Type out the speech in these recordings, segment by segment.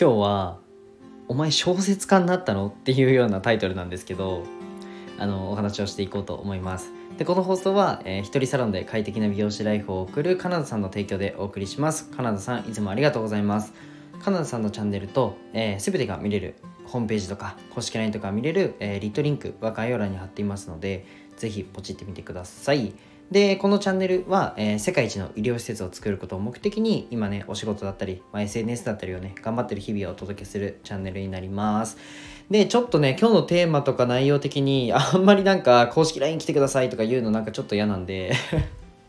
今日は「お前小説家になったの?」っていうようなタイトルなんですけどあのお話をしていこうと思います。でこの放送は、えー、一人サロンで快適な美容師ライフを送るカナダさんの提供でお送りします。カナダさんいつもありがとうございます。カナダさんのチャンネルと、えー、全てが見れるホームページとか公式 LINE とか見れる、えー、リットリンクは概要欄に貼っていますのでぜひポチってみてください。で、このチャンネルは、えー、世界一の医療施設を作ることを目的に、今ね、お仕事だったり、まあ、SNS だったりをね、頑張ってる日々をお届けするチャンネルになります。で、ちょっとね、今日のテーマとか内容的に、あんまりなんか、公式 LINE 来てくださいとか言うのなんかちょっと嫌なんで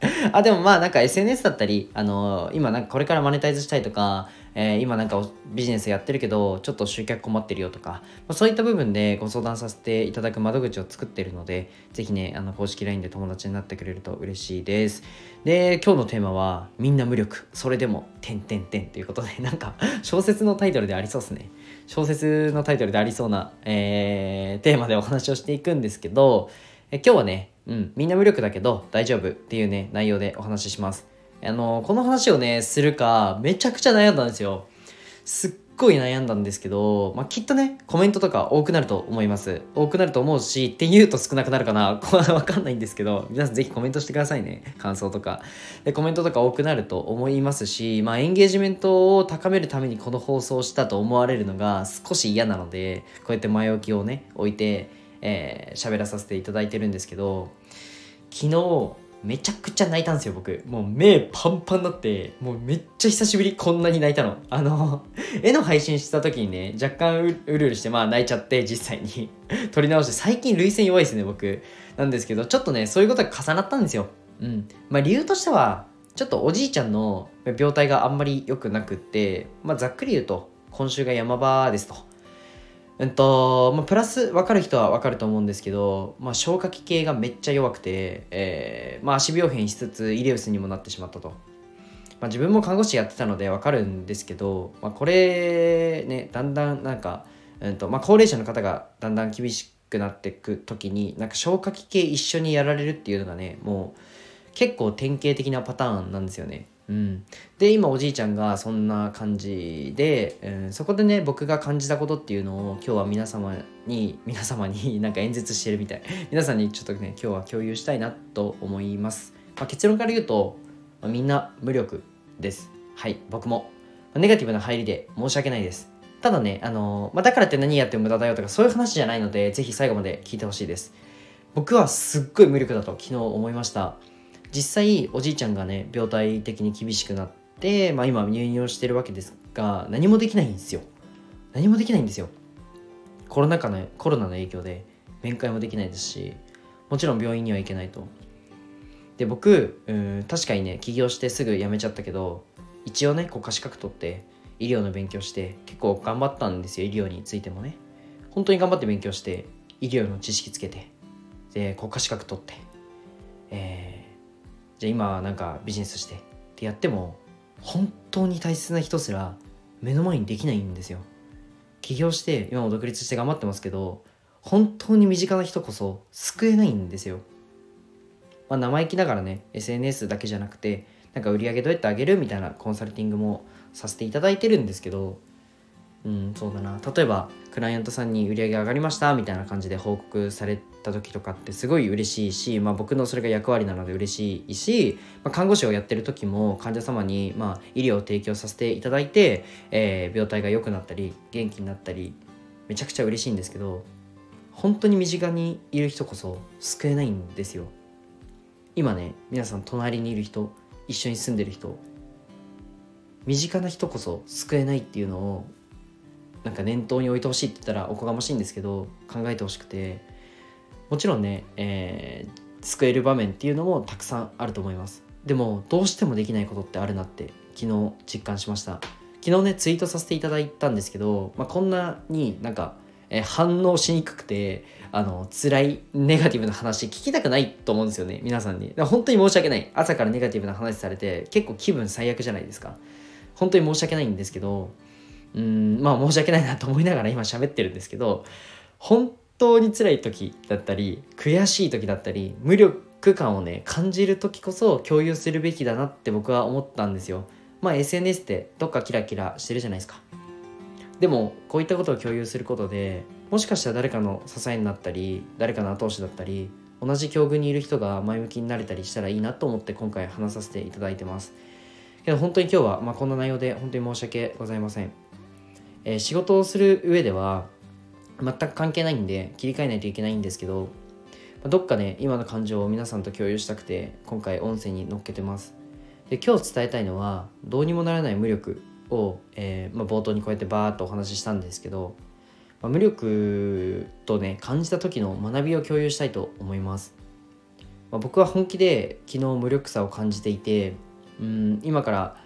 あ、でもまあなんか SNS だったり、あのー、今なんかこれからマネタイズしたいとか、えー、今なんかビジネスやってるけど、ちょっと集客困ってるよとか、まあ、そういった部分でご相談させていただく窓口を作ってるので、ぜひね、あの公式 LINE で友達になってくれると嬉しいです。で、今日のテーマは、みんな無力、それでも、てんてんてんということで、なんか小説のタイトルでありそうですね。小説のタイトルでありそうな、えー、テーマでお話をしていくんですけど、え今日はね、うん、みんな無力だけど大丈夫っていうね、内容でお話しします。あの、この話をね、するか、めちゃくちゃ悩んだんですよ。すっごい悩んだんですけど、まあ、きっとね、コメントとか多くなると思います。多くなると思うし、って言うと少なくなるかな。わかんないんですけど、皆さんぜひコメントしてくださいね。感想とか。で、コメントとか多くなると思いますし、まあ、エンゲージメントを高めるためにこの放送をしたと思われるのが少し嫌なので、こうやって前置きをね、置いて、えー、喋らさせていただいてるんですけど昨日めちゃくちゃ泣いたんですよ僕。もう目パンパンになってもうめっちゃ久しぶりこんなに泣いたの。あの 絵の配信した時にね若干うるうるしてまあ泣いちゃって実際に。撮り直して最近涙腺弱いですね僕。なんですけどちょっとねそういうことが重なったんですよ。うん。まあ理由としてはちょっとおじいちゃんの病態があんまり良くなくってまあざっくり言うと今週が山場ですと。うんと、まあ、プラス分かる人は分かると思うんですけど、まあ、消化器系がめっちゃ弱くて、えーまあ、足病変しつつイレウスにもなってしまったと。まあ、自分も看護師やってたので分かるんですけど、まあ、これねだんだんなんか、うんとまあ、高齢者の方がだんだん厳しくなっていく時になんか消化器系一緒にやられるっていうのがねもう結構典型的なパターンなんですよね。うん、で今おじいちゃんがそんな感じで、うん、そこでね僕が感じたことっていうのを今日は皆様に皆様に なんか演説してるみたい。皆さんにちょっとね今日は共有したいなと思います、まあ、結論から言うと、まあ、みんな無力です。はい。僕も、ネガティブな入りで申し訳ないです。ただねあの、まあ、だからって何やっても無駄だよとかそういう話じゃないのでぜひ最後まで聞いてほしいです。僕はすっごい無力だと昨日思いました。実際おじいちゃんがね病態的に厳しくなって、まあ、今入院をしてるわけですが何もできないんですよ。何もできないんですよ。コロナ禍のコロナの影響で面会もできないですしもちろん病院には行けないと。で僕うん確かにね起業してすぐ辞めちゃったけど一応ね国家資格取って医療の勉強して結構頑張ったんですよ医療についてもね。本当に頑張って勉強して医療の知識つけてで国家資格取ってえーじゃあ今なんかビジネスしてってやっても本当に大切な人すら目の前にできないんですよ。起業して今も独立して頑張ってますけど本当に身近な人こそ救えないんですよ。まあ生意気ながらね SNS だけじゃなくてなんか売り上げどうやって上げるみたいなコンサルティングもさせていただいてるんですけどうんそうだな。例えばクライアントさんに売り上げ上がりましたみたいな感じで報告された時とかってすごい嬉しいし、まあ、僕のそれが役割なので嬉しいし、まあ、看護師をやってる時も患者様にまあ医療を提供させていただいて、えー、病態が良くなったり元気になったりめちゃくちゃ嬉しいんですけど本当に身近にいる人こそ救えないんですよ。今ね皆さん隣にいる人一緒に住んでる人身近な人こそ救えないっていうのをなんか念頭に置いてほしいって言ったらおこがましいんですけど考えてほしくて。もちろんね、えー、救える場面っていうのもたくさんあると思います。でもどうしてもできないことってあるなって昨日実感しました。昨日ねツイートさせていただいたんですけど、まあ、こんなになんか、えー、反応しにくくてあの辛いネガティブな話聞きたくないと思うんですよね皆さんに。本当に申し訳ない。朝からネガティブな話されて結構気分最悪じゃないですか。本当に申し訳ないんですけどうんまあ申し訳ないなと思いながら 今喋ってるんですけど本当に辛い時だったり悔しい時だったり無力感をね感じる時こそ共有するべきだなって僕は思ったんですよ。まあ SNS ってどっかキラキラしてるじゃないですか。でもこういったことを共有することでもしかしたら誰かの支えになったり誰かの後押しだったり同じ境遇にいる人が前向きになれたりしたらいいなと思って今回話させていただいてます。けど本当に今日は、まあ、こんな内容で本当に申し訳ございません、えー、仕事をする上では全く関係ないんで切り替えないといけないんですけどまどっかね今の感情を皆さんと共有したくて今回音声に乗っけてます。で今日伝えたいのはどうにもならない無力を、えー、まあ、冒頭にこうやってバーッとお話ししたんですけど、まあ、無力とね感じた時の学びを共有したいと思います、ま、僕は本気で昨日無力さを感じていてうん今から、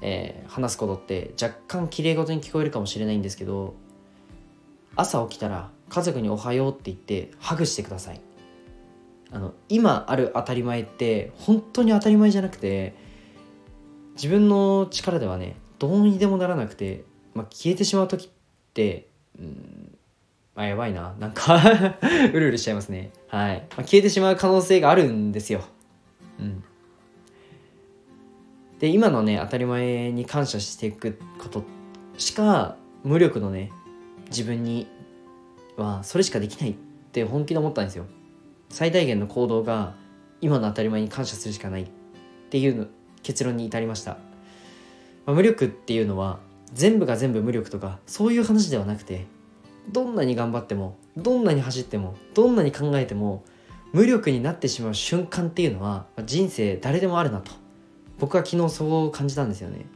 えー、話すことって若干きれい事に聞こえるかもしれないんですけど朝起きたら家族におはようって言ってハグしてください。あの今ある当たり前って本当に当たり前じゃなくて自分の力ではねどうにでもならなくて、まあ、消えてしまう時ってうんあやばいな。なんか うるうるしちゃいますね。はい、まあ、消えてしまう可能性があるんですよ。うん。で今のね当たり前に感謝していくことしか無力のね自分にはそれしかできないって本気で思ったんですよ。最大限の行動が今の当たり前に感謝するしかないっていう結論に至りました。まあ、無力っていうのは全部が全部無力とかそういう話ではなくてどんなに頑張ってもどんなに走ってもどんなに考えても無力になってしまう瞬間っていうのは人生誰でもあるなと。僕は昨日そう感じたんですよね、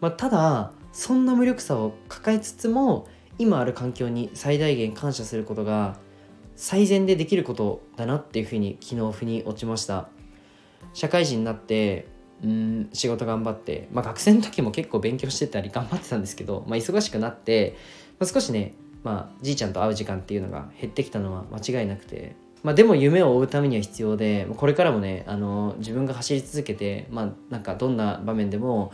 まあ、ただそんな無力さを抱えつつも今ある環境に最大限感謝することが最善でできることだなっていうふうに昨日腑に落ちました。社会人になってうん仕事頑張って、まあ、学生の時も結構勉強してたり頑張ってたんですけど、まあ、忙しくなって、まあ、少しね、まあ、じいちゃんと会う時間っていうのが減ってきたのは間違いなくて、まあ、でも夢を追うためには必要でこれからもねあの自分が走り続けて、まあ、なんかどんな場面でも、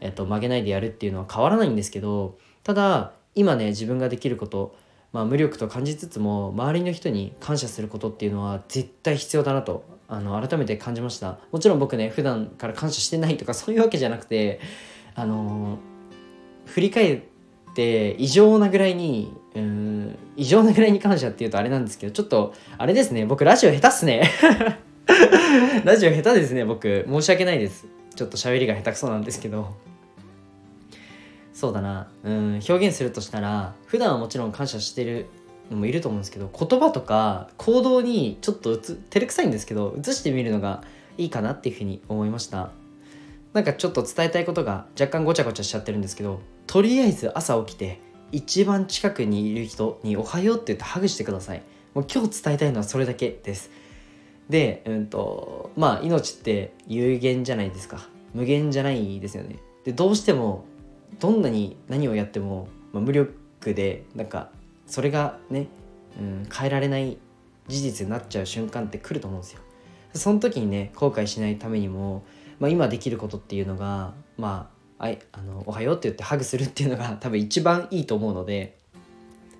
えっと、曲げないでやるっていうのは変わらないんですけどただ今ね自分ができることまあ、無力と感じつつも周りの人に感謝することっていうのは絶対必要だなとあの改めて感じました。もちろん僕ね普段から感謝してないとかそういうわけじゃなくてあの振り返って異常なぐらいにうん異常なぐらいに感謝っていうとあれなんですけどちょっとあれですね。僕ラジオ下手っすね。ラジオ下手ですね僕。申し訳ないです。ちょっと喋りが下手くそなんですけど。そうだな。うん表現するとしたら普段はもちろん感謝してるのもいると思うんですけど言葉とか行動にちょっと照れくさいんですけど移してみるのがいいかなっていうふうに思いました。なんかちょっと伝えたいことが若干ごちゃごちゃしちゃってるんですけどとりあえず朝起きて一番近くにいる人に「おはよう」って言ってハグしてください。もう今日伝えたいのはそれだけです。でうんとまあ命って有限じゃないですか。無限じゃないですよね。でどうしてもどんなに何をやっても、まあ、無力でなんかそれがね、うん、変えられない事実になっちゃう瞬間って来ると思うんですよ。その時にね後悔しないためにも、まあ、今できることっていうのがまああいあのおはようって言ってハグするっていうのが 多分一番いいと思うので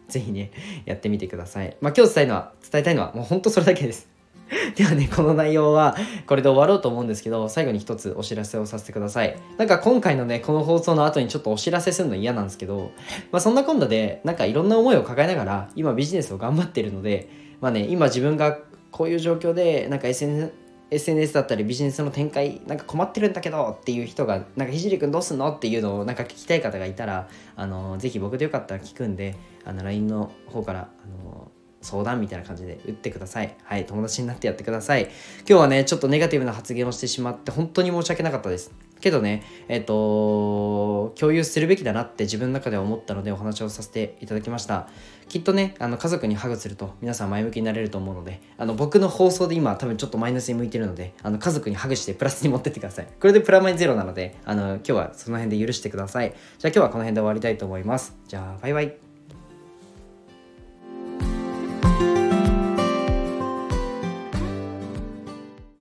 是非ねやってみてください。まあ、今日伝えのは伝えたいのはもうほんとそれだけです。ではね、この内容はこれで終わろうと思うんですけど、最後に一つお知らせをさせてください。なんか今回のね、この放送の後にちょっとお知らせするの嫌なんですけど、まあそんな今度で、なんかいろんな思いを抱えながら、今ビジネスを頑張ってるので、まあね、今自分がこういう状況で、なんか SNS、SNS だったりビジネスの展開なんか困ってるんだけどっていう人がなんかひじりくんどうすんのっていうのをなんか聞きたい方がいたらあのぜひ僕でよかったら聞くんであの LINE の方からあの相談みたいな感じで打ってください。はい、友達になってやってください。今日はね、ちょっとネガティブな発言をしてしまって本当に申し訳なかったです。けどね、えっ、と、共有するべきだなって自分の中では思ったのでお話をさせていただきました。きっとね、あの家族にハグすると皆さん前向きになれると思うので、あの僕の放送で今多分ちょっとマイナスに向いてるので、あの家族にハグしてプラスに持ってってください。これでプラマイゼロなので、あの今日はその辺で許してください。じゃあ今日はこの辺で終わりたいと思います。じゃあバイバイ。